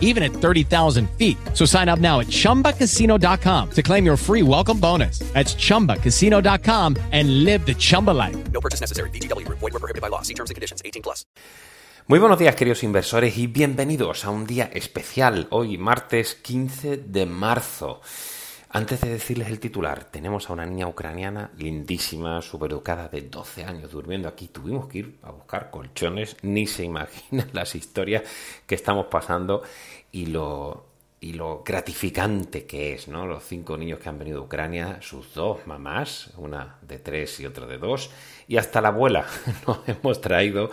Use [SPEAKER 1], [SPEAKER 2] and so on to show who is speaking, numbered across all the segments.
[SPEAKER 1] even at 30,000 feet. So sign up now at chumbacasino.com to claim your free welcome bonus. That's chumbacasino.com and live the Chumba life.
[SPEAKER 2] No purchase necessary. VGW Group. Void were prohibited by law. See terms and conditions. 18 plus.
[SPEAKER 3] Muy buenos días, queridos inversores, y bienvenidos a un día especial. Hoy, martes 15 de marzo. Antes de decirles el titular, tenemos a una niña ucraniana lindísima, supereducada, de 12 años durmiendo aquí. Tuvimos que ir a buscar colchones, ni se imaginan las historias que estamos pasando y lo, y lo gratificante que es, ¿no? Los cinco niños que han venido a Ucrania, sus dos mamás, una de tres y otra de dos, y hasta la abuela nos hemos traído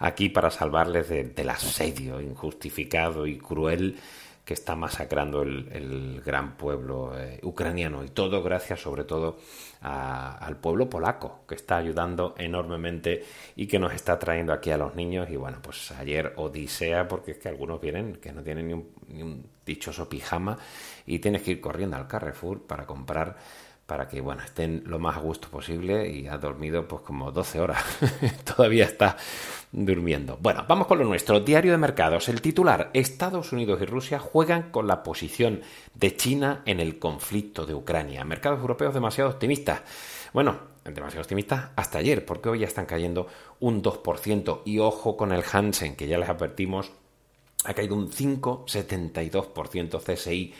[SPEAKER 3] aquí para salvarles de- del asedio injustificado y cruel que está masacrando el, gran pueblo eh, ucraniano. Y todo gracias sobre todo a- al pueblo polaco que está ayudando enormemente y que nos está trayendo aquí a los niños. Y bueno pues ayer odisea porque es que algunos vienen que no tienen un, ni un dichoso pijama y tienes que ir corriendo al Carrefour para comprar para que bueno estén lo más a gusto posible y ha dormido pues como 12 horas. Todavía está durmiendo. Bueno vamos con lo nuestro. Diario de mercados. El titular Estados Unidos y Rusia juegan con la posición de China en el conflicto de Ucrania. Mercados europeos demasiado optimistas. Bueno demasiado optimistas hasta ayer porque hoy ya están cayendo un 2% y ojo con el Hansen que ya les advertimos ha caído un 5,72% CSI,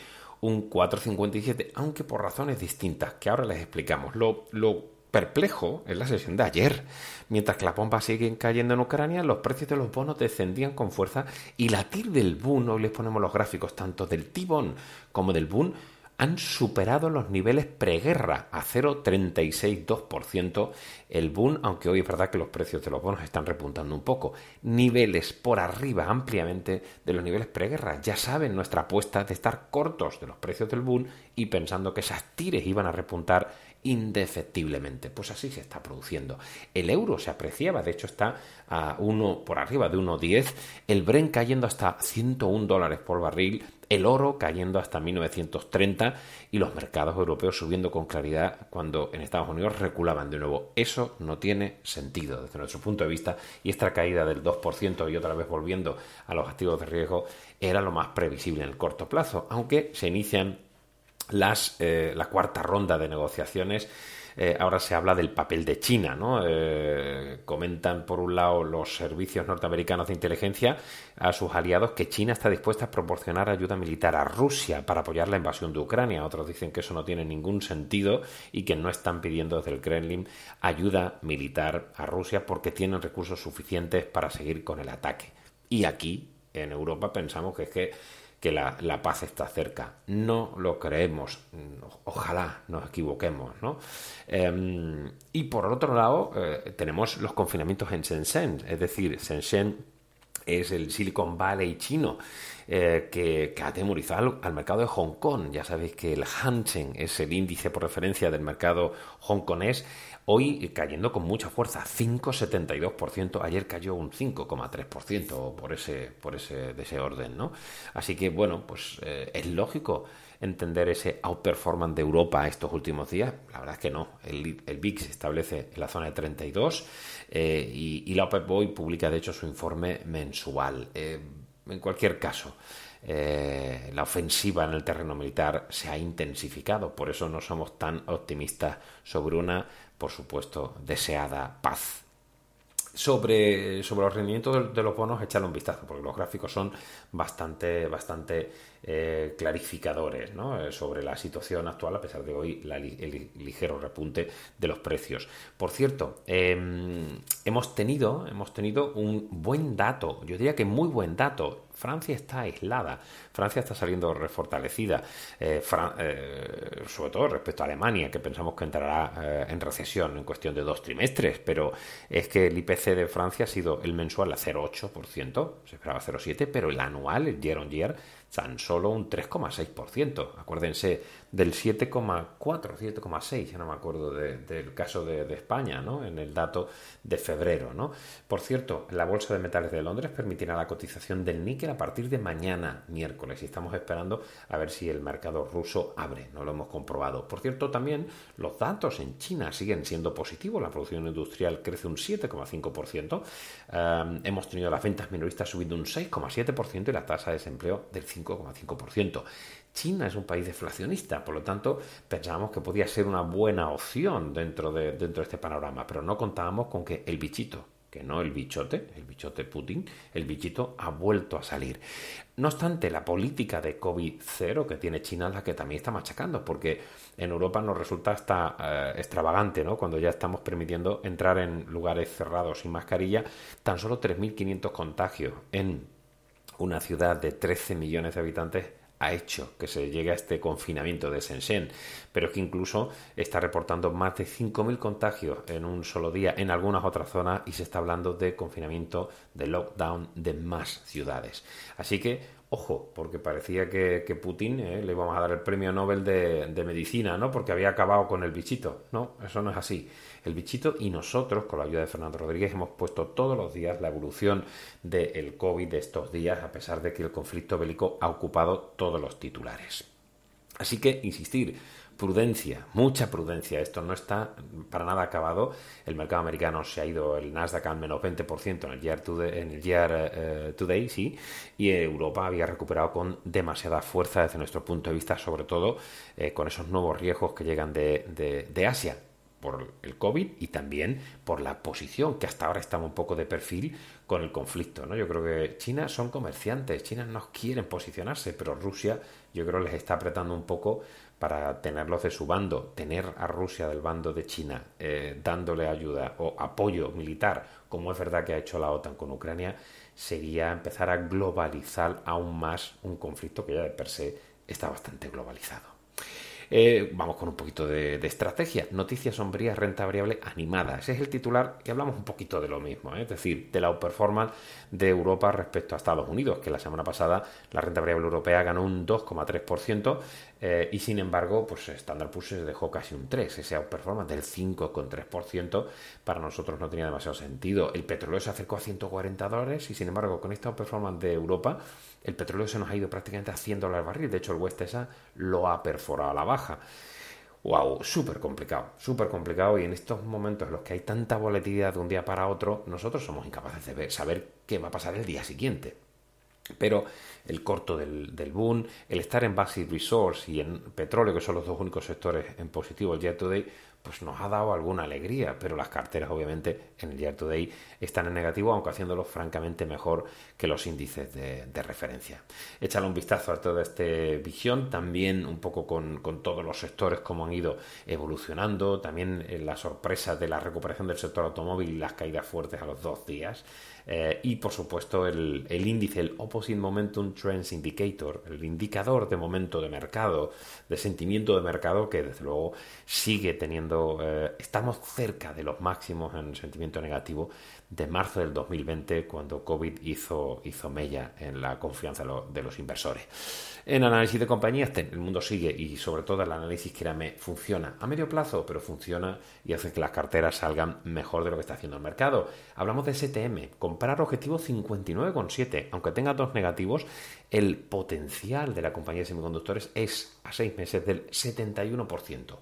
[SPEAKER 3] un 4,57%, aunque por razones distintas, que ahora les explicamos. Lo, lo perplejo es la sesión de ayer. Mientras que las bombas siguen cayendo en Ucrania, los precios de los bonos descendían con fuerza y la TIR del BUN, hoy les ponemos los gráficos tanto del T-BON como del BUN, han superado los niveles preguerra a 0,362% el boom, aunque hoy es verdad que los precios de los bonos están repuntando un poco. Niveles por arriba ampliamente de los niveles preguerra. Ya saben nuestra apuesta de estar cortos de los precios del boom y pensando que esas tires iban a repuntar indefectiblemente. Pues así se está produciendo. El euro se apreciaba, de hecho está a uno por arriba de 1,10, el Bren cayendo hasta 101 dólares por barril, el oro cayendo hasta 1930 y los mercados europeos subiendo con claridad cuando en Estados Unidos reculaban de nuevo. Eso no tiene sentido desde nuestro punto de vista y esta caída del 2% y otra vez volviendo a los activos de riesgo era lo más previsible en el corto plazo, aunque se inician las, eh, la cuarta ronda de negociaciones. Eh, ahora se habla del papel de China, ¿no? Eh, comentan por un lado los servicios norteamericanos de inteligencia a sus aliados que China está dispuesta a proporcionar ayuda militar a Rusia para apoyar la invasión de Ucrania. Otros dicen que eso no tiene ningún sentido y que no están pidiendo desde el Kremlin ayuda militar a Rusia porque tienen recursos suficientes para seguir con el ataque. Y aquí, en Europa, pensamos que es que que la, paz está cerca. No lo creemos. Ojalá nos equivoquemos, ¿no? Eh, y por otro lado, eh, tenemos los confinamientos en Shenzhen. Es decir, Shenzhen es el Silicon Valley chino. eh, que, ha atemorizado al, mercado de Hong Kong. Ya sabéis que el Hansen es el índice por referencia del mercado hongkonés. Hoy cayendo con mucha fuerza, 5,72%. Ayer cayó un 5,3% por ese, por ese, de ese orden, ¿no? Así que, bueno, pues eh, es lógico entender ese outperformance de Europa estos últimos días? La verdad es que no. El, el VIX se establece en la zona de 32 eh, y, la OPEP hoy publica, de hecho, su informe mensual. Eh, en cualquier caso, eh, la ofensiva en el terreno militar se ha intensificado. Por eso no somos tan optimistas sobre una, por supuesto, deseada paz. Sobre, sobre los rendimientos de, los bonos, echarle un vistazo, porque los gráficos son bastante, bastante eh, clarificadores. Eh, sobre la situación actual, a pesar de hoy el ligero repunte de los precios. Por cierto, em, hemos, tenido, hemos tenido un buen dato, yo diría que muy buen dato. Francia está aislada, Francia está saliendo refortalecida, eh, sobre todo respecto a Alemania, que pensamos que entrará en recesión en cuestión de dos trimestres, pero es que el IPC de Francia ha sido el mensual a 0,8%, se esperaba 0,7%, pero el anual, el year on year, tan solo un 3,6%. Acuérdense del 7,4, 7,6, ya no me acuerdo del caso de, España, ¿no? En el dato de febrero, ¿no? Por cierto, la Bolsa de Metales de Londres permitirá la cotización del níquel a partir de mañana, miércoles, y estamos esperando a ver si el mercado ruso abre, no lo hemos comprobado. Por cierto, también los datos en China siguen siendo positivos, la producción industrial crece un 7,5%, eh, hemos tenido las ventas minoristas subiendo un 6,7% y la tasa de desempleo del 5%. 5,5%. China es un país deflacionista, por lo tanto pensábamos que podía ser una buena opción dentro de, dentro de este panorama, pero no contábamos con que el bichito, que no el bichote, el bichote Putin, el bichito ha vuelto a salir. No obstante, la política de COVID-0 que tiene China es la que también está machacando, porque en Europa nos resulta hasta eh, extravagante, ¿no? Cuando ya estamos permitiendo entrar en lugares cerrados sin mascarilla, tan solo 3.500 contagios en una ciudad de 13 millones de habitantes ha hecho que se llegue a este confinamiento de Shenzhen, pero que incluso está reportando más de 5.000 contagios en un solo día en algunas otras zonas y se está hablando de confinamiento, de lockdown de más ciudades. Así que, ojo, porque parecía que, Putin eh, le íbamos a dar el premio Nobel de, medicina, ¿no? Porque había acabado con el bichito. No, eso no es así el bichito y nosotros, con la ayuda de Fernando Rodríguez, hemos puesto todos los días la evolución del COVID de estos días, a pesar de que el conflicto bélico ha ocupado todos los titulares. Así que, insistir, prudencia, mucha prudencia. Esto no está para nada acabado. El mercado americano se ha ido, el Nasdaq al menos 20% en el Year, today, en el year Today, sí, y Europa había recuperado con demasiada fuerza desde nuestro punto de vista, sobre todo eh, con esos nuevos riesgos que llegan de, de Asia por el COVID y también por la posición que hasta ahora estamos un poco de perfil con el conflicto. ¿no? Yo creo que China son comerciantes, China no quieren posicionarse, pero Rusia yo creo les está apretando un poco para tenerlos de su bando, tener a Rusia del bando de China eh, dándole ayuda o apoyo militar, como es verdad que ha hecho la OTAN con Ucrania, sería empezar a globalizar aún más un conflicto que ya de per se está bastante globalizado. Eh, vamos con un poquito de, estrategia. Noticias sombrías, renta variable animada. Ese es el titular y hablamos un poquito de lo mismo, ¿eh? es decir, de la outperformance de Europa respecto a Estados Unidos, que la semana pasada la renta variable europea ganó un 2,3% eh, y sin embargo, pues Standard Poor's se dejó casi un 3, ese outperformance del 5,3% para nosotros no tenía demasiado sentido. El petróleo se acercó a 140 dólares y sin embargo, con esta outperformance de Europa, el petróleo se nos ha ido prácticamente a 100 dólares barril. De hecho, el West Texas lo ha perforado a la baja. Wow, súper complicado, súper complicado y en estos momentos en los que hay tanta volatilidad de un día para otro, nosotros somos incapaces de ver, saber qué va a pasar el día siguiente. Pero el corto del, del boom, el estar en Basic Resource y en petróleo, que son los dos únicos sectores en positivo el día today, pues nos ha dado alguna alegría, pero las carteras obviamente en el Year Today están en negativo, aunque haciéndolo francamente mejor que los índices de, referencia. Échale un vistazo a toda esta visión, también un poco con, todos los sectores, cómo han ido evolucionando, también eh, la sorpresa de la recuperación del sector automóvil y las caídas fuertes a los dos días. Eh, y por supuesto el, índice, el Opposite Momentum Trends Indicator, el indicador de momento de mercado, de sentimiento de mercado que desde luego sigue teniendo, eh, estamos cerca de los máximos en sentimiento negativo de marzo del 2020, cuando COVID hizo, hizo mella en la confianza de los inversores. En análisis de compañías, el mundo sigue y sobre todo el análisis que me funciona a medio plazo, pero funciona y hace que las carteras salgan mejor de lo que está haciendo el mercado. Hablamos de STM, comprar objetivo 59,7, aunque tenga dos negativos, el potencial de la compañía de semiconductores es a seis meses del 71%.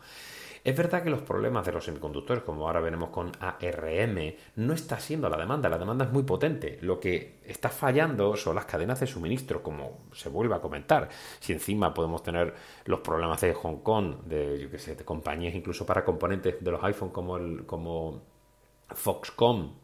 [SPEAKER 3] Es verdad que los problemas de los semiconductores, como ahora veremos con ARM, no está siendo la demanda. La demanda es muy potente. Lo que está fallando son las cadenas de suministro, como se vuelve a comentar. Si encima podemos tener los problemas de Hong Kong, de, compañías incluso para componentes de los iPhone como, el, como Foxconn,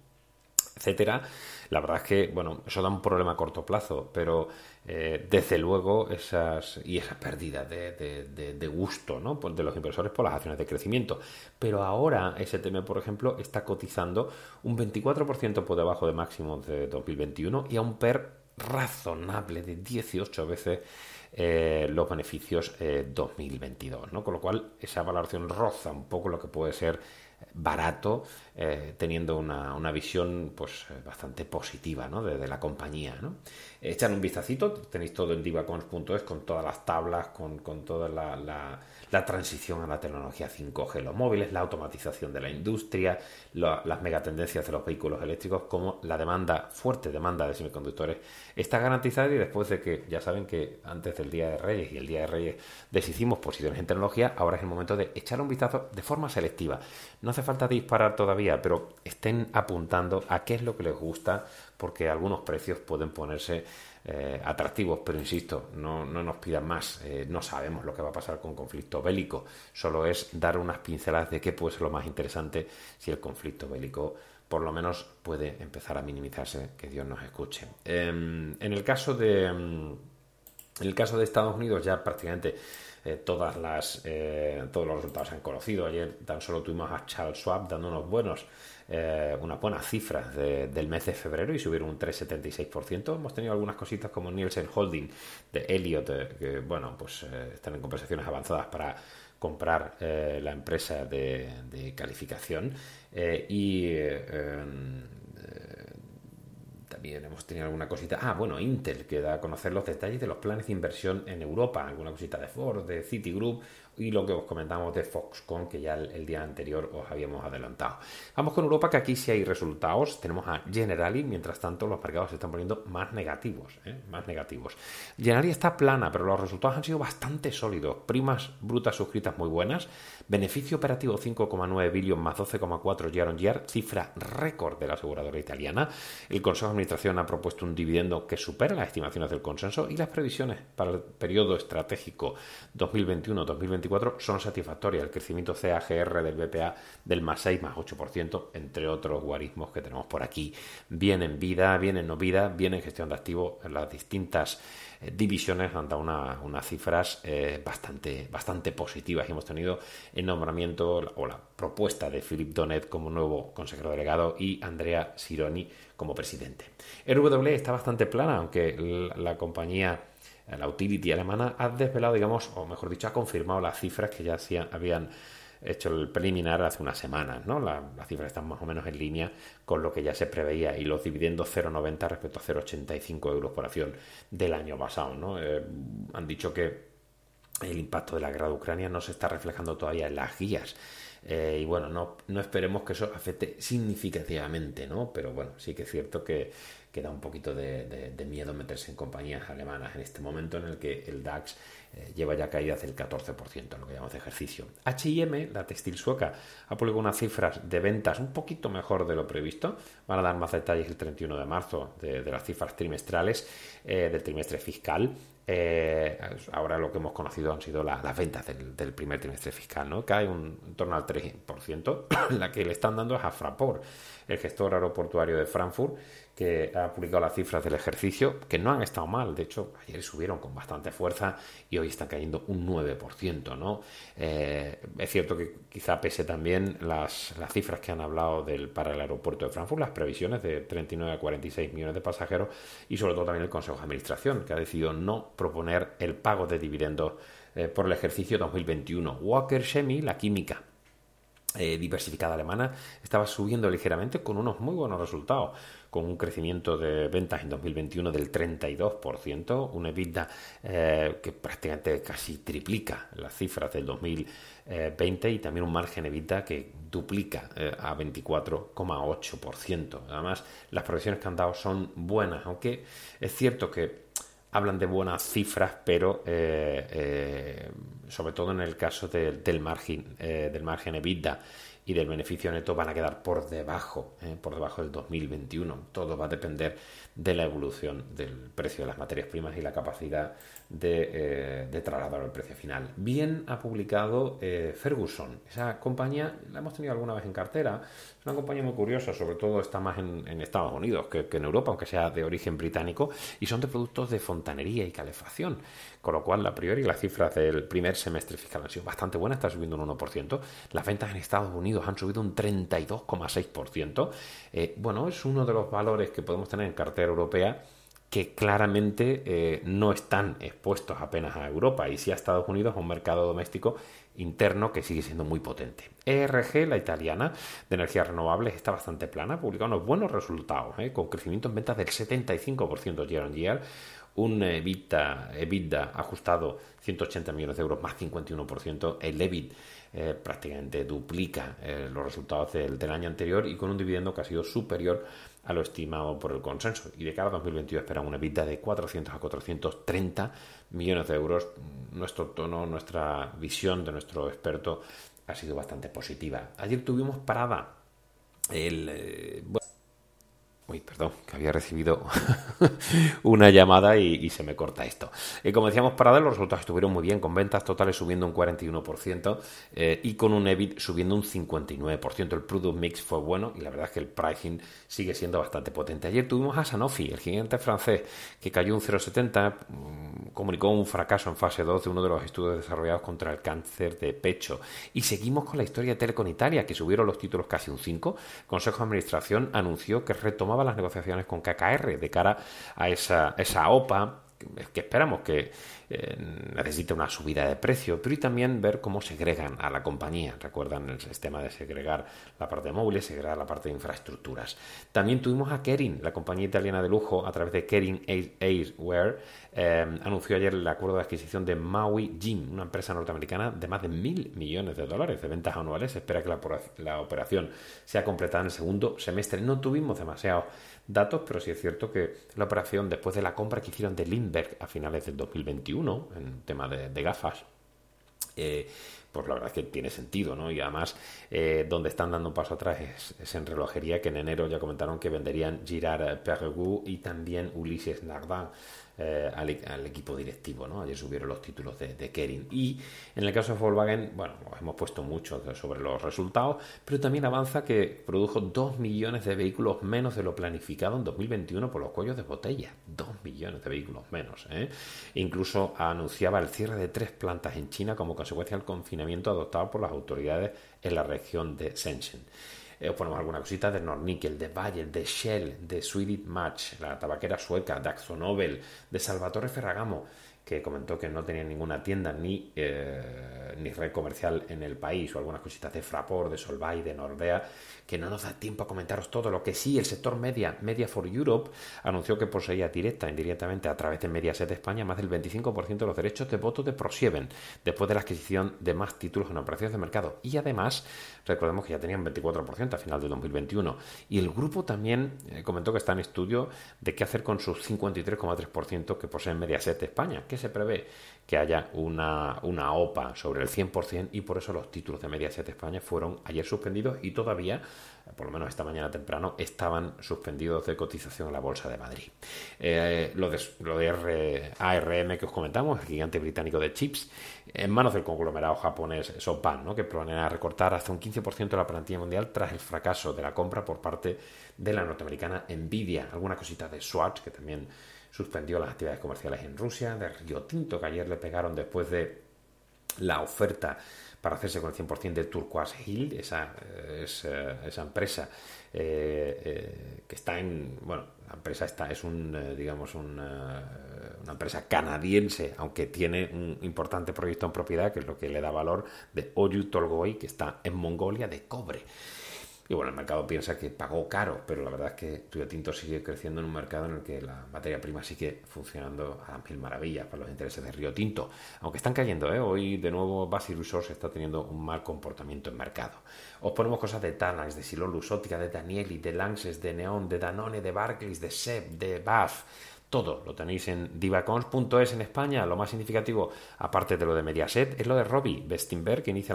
[SPEAKER 3] etcétera, la verdad es que, bueno, eso da un problema a corto plazo, pero eh, desde luego esas y esa pérdida de, gusto ¿no? Pues de los inversores por las acciones de crecimiento. Pero ahora STM, por ejemplo, está cotizando un 24% por debajo de máximos de 2021 y a un PER razonable de 18 veces eh, los beneficios 2022, eh, ¿no? Con lo cual esa valoración roza un poco lo que puede ser barato, eh, teniendo una, una, visión pues bastante positiva ¿no? de, la compañía. ¿no? Echan un vistacito, tenéis todo en divacons.es con todas las tablas, con, con toda la, la, transición a la tecnología 5G, los móviles, la automatización de la industria, las megatendencias de los vehículos eléctricos, como la demanda, fuerte demanda de semiconductores, está garantizada y después de que ya saben que antes del Día de Reyes y el Día de Reyes deshicimos posiciones en tecnología, ahora es el momento de echar un vistazo de forma selectiva. No hace falta disparar todavía, pero estén apuntando a qué es lo que les gusta, porque algunos precios pueden ponerse eh, atractivos, pero insisto, no, nos pidan más. Eh, no sabemos lo que va a pasar con conflicto bélico, solo es dar unas pinceladas de qué puede ser lo más interesante si el conflicto bélico por lo menos puede empezar a minimizarse, que Dios nos escuche. Em, en el caso de em, en el caso de Estados Unidos ya prácticamente eh, todas las, eh, todos los resultados se han conocido. Ayer tan solo tuvimos a Charles Schwab dando unos buenos, eh, unas buenas cifras del mes de febrero y subieron un 3,76%. Hemos tenido algunas cositas como Nielsen Holding de Elliott, que bueno, pues están en conversaciones avanzadas para comprar la empresa de, de calificación y em, también hemos tenido alguna cosita. Ah, bueno, Intel, que da a conocer los detalles de los planes de inversión en Europa. Alguna cosita de Ford, de Citigroup y lo que os comentamos de Foxconn, que ya el, día anterior os habíamos adelantado. Vamos con Europa, que aquí sí hay resultados. Tenemos a Generali, mientras tanto los mercados se están poniendo más negativos. ¿eh? Más negativos. Generali está plana, pero los resultados han sido bastante sólidos. Primas brutas suscritas muy buenas. Beneficio operativo 5,9 billion más 12,4 year on year, cifra récord de la aseguradora italiana. El Consejo de Administración ha propuesto un dividendo que supera las estimaciones del consenso y las previsiones para el periodo estratégico 2021-2024 son satisfactorias. El crecimiento CAGR del BPA del más 6 más 8%, entre otros guarismos que tenemos por aquí. Viene en vida, viene en no vida, viene en gestión de activos. Las distintas eh, divisiones han dado unas cifras eh, bastante, bastante positivas. Y hemos tenido el nombramiento o la propuesta de Philip Donet como nuevo consejero delegado y Andrea Sironi como presidente. El RW está bastante plana, aunque la compañía la utility alemana ha desvelado, digamos, o mejor dicho, ha confirmado las cifras que ya habían hecho el preliminar hace unas semanas, ¿no? las cifras están más o menos en línea con lo que ya se preveía y los dividendos 0,90 respecto a 0,85 euros por acción del año pasado, ¿no? Eh, han dicho que el impacto de la guerra de Ucrania no se está reflejando todavía en las guías. Eh, y bueno, no, no esperemos que eso afecte significativamente, ¿no? Pero bueno, sí que es cierto que que da un poquito de, miedo meterse en compañías alemanas en este momento en el que el DAX eh, lleva ya caídas del 14%, lo que llamamos de ejercicio. HM, la textil sueca, ha publicado unas cifras de ventas un poquito mejor de lo previsto. Van a dar más detalles el 31 de marzo de, las cifras trimestrales eh, del trimestre fiscal. Eh, ahora lo que hemos conocido han sido las ventas del, primer trimestre fiscal, ¿no? Cae un, en torno al 3%. la que le están dando es a Fraport, el gestor aeroportuario de Frankfurt, que ha publicado las cifras del ejercicio, que no han estado mal, de hecho, ayer subieron con bastante fuerza y hoy están cayendo un 9%, ¿no? Eh, es cierto que quizá pese también las, las cifras que han hablado del, para el aeropuerto de Frankfurt, las previsiones de 39 a 46 millones de pasajeros y sobre todo también el Consejo de Administración, que ha decidido no proponer el pago de dividendos eh, por el ejercicio 2021. Walker Chemi, la química, eh, diversificada alemana estaba subiendo ligeramente con unos muy buenos resultados, con un crecimiento de ventas en 2021 del 32%, una EBITDA eh, que prácticamente casi triplica las cifras del 2020 y también un margen EBITDA que duplica eh, a 24,8%. Además, las proyecciones que han dado son buenas, aunque es cierto que hablan de buenas cifras, pero eh, eh, sobre todo en el caso del margen eh, del margen EBITDA y del beneficio neto van a quedar por debajo, por debajo del 2021. Todo va a depender de la evolución del precio de las materias primas y la capacidad de, de trasladar al precio final. Bien ha publicado Ferguson. Esa compañía la hemos tenido alguna vez en cartera. Es una compañía muy curiosa, sobre todo está más en, Estados Unidos que, que, en Europa, aunque sea de origen británico, y son de productos de fontanería y calefacción. Con lo cual, a priori, las cifras del primer semestre fiscal han sido bastante buenas, está subiendo un 1%. Las ventas en Estados Unidos han subido un 32,6%. Eh, bueno, es uno de los valores que podemos tener en cartera europea que claramente eh, no están expuestos apenas a Europa y sí a Estados Unidos, a un mercado doméstico interno que sigue siendo muy potente. ERG, la italiana de energías renovables, está bastante plana, ha unos buenos resultados, ¿eh? con crecimiento en ventas del 75% year on year, un EBITDA, EBITDA, ajustado 180 millones de euros más 51%, el EBIT eh, prácticamente duplica los resultados del, año anterior y con un dividendo que ha sido superior a lo estimado por el consenso. Y de cara a 2022 esperan una EBITDA de 400 a 430 millones de euros. Nuestro tono, nuestra visión de nuestro experto ha sido bastante positiva. Ayer tuvimos parada el... Eh, Uy, perdón, que había recibido una llamada y, se me corta esto. Eh, como decíamos, para los resultados estuvieron muy bien, con ventas totales subiendo un 41% eh, y con un EBIT subiendo un 59%. El product mix fue bueno y la verdad es que el pricing sigue siendo bastante potente. Ayer tuvimos a Sanofi, el gigante francés, que cayó un 0,70, mmm, comunicó un fracaso en fase 2 de uno de los estudios desarrollados contra el cáncer de pecho. Y seguimos con la historia de Telecom Italia, que subieron los títulos casi un 5. Consejo de Administración anunció que retomaba las negociaciones con KKR de cara a esa, esa OPA que esperamos que eh, necesite una subida de precio, pero y también ver cómo segregan a la compañía. Recuerdan el sistema de segregar la parte de móviles, segregar la parte de infraestructuras. También tuvimos a Kering, la compañía italiana de lujo, a través de Kering Airwear, eh, anunció ayer el acuerdo de adquisición de Maui Jim, una empresa norteamericana de más de mil millones de dólares de ventas anuales. Se espera que la, la operación sea completada en el segundo semestre. No tuvimos demasiados datos, pero sí es cierto que la operación, después de la compra que hicieron de Lindbergh a finales del 2021, en tema de, de gafas, eh, pues la verdad es que tiene sentido, ¿no? Y además, eh, donde están dando un paso atrás es, en relojería, que en enero ya comentaron que venderían Girard Perregou y también Ulises Nardin eh, al, equipo directivo. ¿no? Ayer subieron los títulos de, de, Kering. Y en el caso de Volkswagen, bueno, hemos puesto mucho sobre los resultados, pero también avanza que produjo 2 millones de vehículos menos de lo planificado en 2021 por los cuellos de botella. 2 millones de vehículos menos. ¿eh? Incluso anunciaba el cierre de tres plantas en China como consecuencia del confinamiento adoptado por las autoridades en la región de Shenzhen. Eh, os ponemos alguna cosita de Nornickel, de Bayer, de Shell, de Swedish Match, la tabaquera sueca, de Axonobel, de Salvatore Ferragamo, que comentó que no tenía ninguna tienda ni, eh, ni red comercial en el país, o algunas cositas de Fraport, de Solvay, de Nordea, que no nos da tiempo a comentaros todo. Lo que sí, el sector media, Media for Europe, anunció que poseía directa e indirectamente a través de Mediaset España más del 25% de los derechos de voto de ProSieven, después de la adquisición de más títulos en operaciones de mercado. Y además, recordemos que ya tenían 24% a final de 2021. Y el grupo también eh, comentó que está en estudio de qué hacer con sus 53,3% que poseen Mediaset España, que se prevé que haya una, una OPA sobre el 100% y por eso los títulos de Mediaset España fueron ayer suspendidos y todavía, por lo menos esta mañana temprano, estaban suspendidos de cotización en la Bolsa de Madrid. Eh, lo de, R, ARM que os comentamos, el gigante británico de chips, en manos del conglomerado japonés SoftBank, ¿no? que planea recortar hasta un 15% de la plantilla mundial tras el fracaso de la compra por parte de la norteamericana Nvidia. Alguna cosita de Swatch que también suspendió las actividades comerciales en Rusia, de Rio Tinto, que ayer le pegaron después de la oferta para hacerse con el 100% de Turquoise Hill, esa, esa, esa empresa que está en, bueno, la empresa esta es un, digamos, un, una empresa canadiense, aunque tiene un importante proyecto en propiedad, que es lo que le da valor de Oyu Tolgoi, que está en Mongolia, de cobre. Y bueno, el mercado piensa que pagó caro, pero la verdad es que Tuyo Tinto sigue creciendo en un mercado en el que la materia prima sigue funcionando a mil maravillas para los intereses de Río Tinto. Aunque están cayendo, ¿eh? hoy de nuevo Basil Resources está teniendo un mal comportamiento en mercado. Os ponemos cosas de Tanax, de Silon Lusótica, de Danieli, de Lanxess, de Neon, de Danone, de Barclays, de SEP, de BAF todo lo tenéis en divacons.es en España. Lo más significativo, aparte de lo de Mediaset, es lo de Robbie Bestinberg, que inicia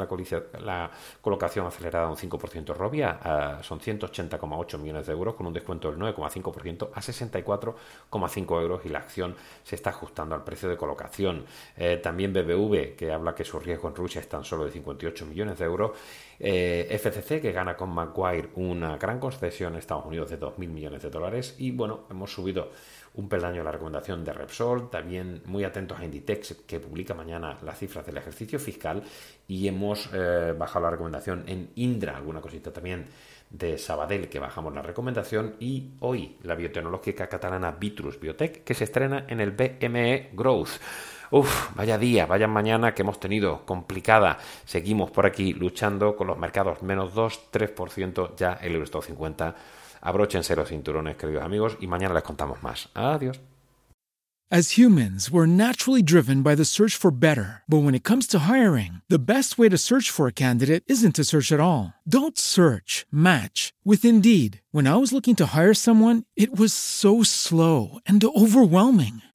[SPEAKER 3] la, colocación acelerada a un 5% Robia. son 180,8 millones de euros con un descuento del 9,5% a 64,5 euros y la acción se está ajustando al precio de colocación. Eh, también BBV, que habla que su riesgo en Rusia es tan solo de 58 millones de euros. Eh, FCC, que gana con Maguire una gran concesión en Estados Unidos de 2.000 millones de dólares. Y bueno, hemos subido un peldaño la recomendación de Repsol, también muy atentos a Inditex que publica mañana las cifras del ejercicio fiscal y hemos eh, bajado la recomendación en Indra, alguna cosita también de Sabadell que bajamos la recomendación y hoy la biotecnológica catalana Vitrus Biotech que se estrena en el BME Growth. Uf, vaya día, vaya mañana que hemos tenido complicada. Seguimos por aquí luchando con los mercados menos 2, 3%, ya el Eurostock 50 Abróchense los cinturones, queridos amigos, y mañana les contamos más. Adiós.
[SPEAKER 4] As humans, we're naturally driven by the search for better. But when it comes to hiring, the best way to search for a candidate isn't to search at all. Don't search, match with Indeed. When I was looking to hire someone, it was so slow and overwhelming.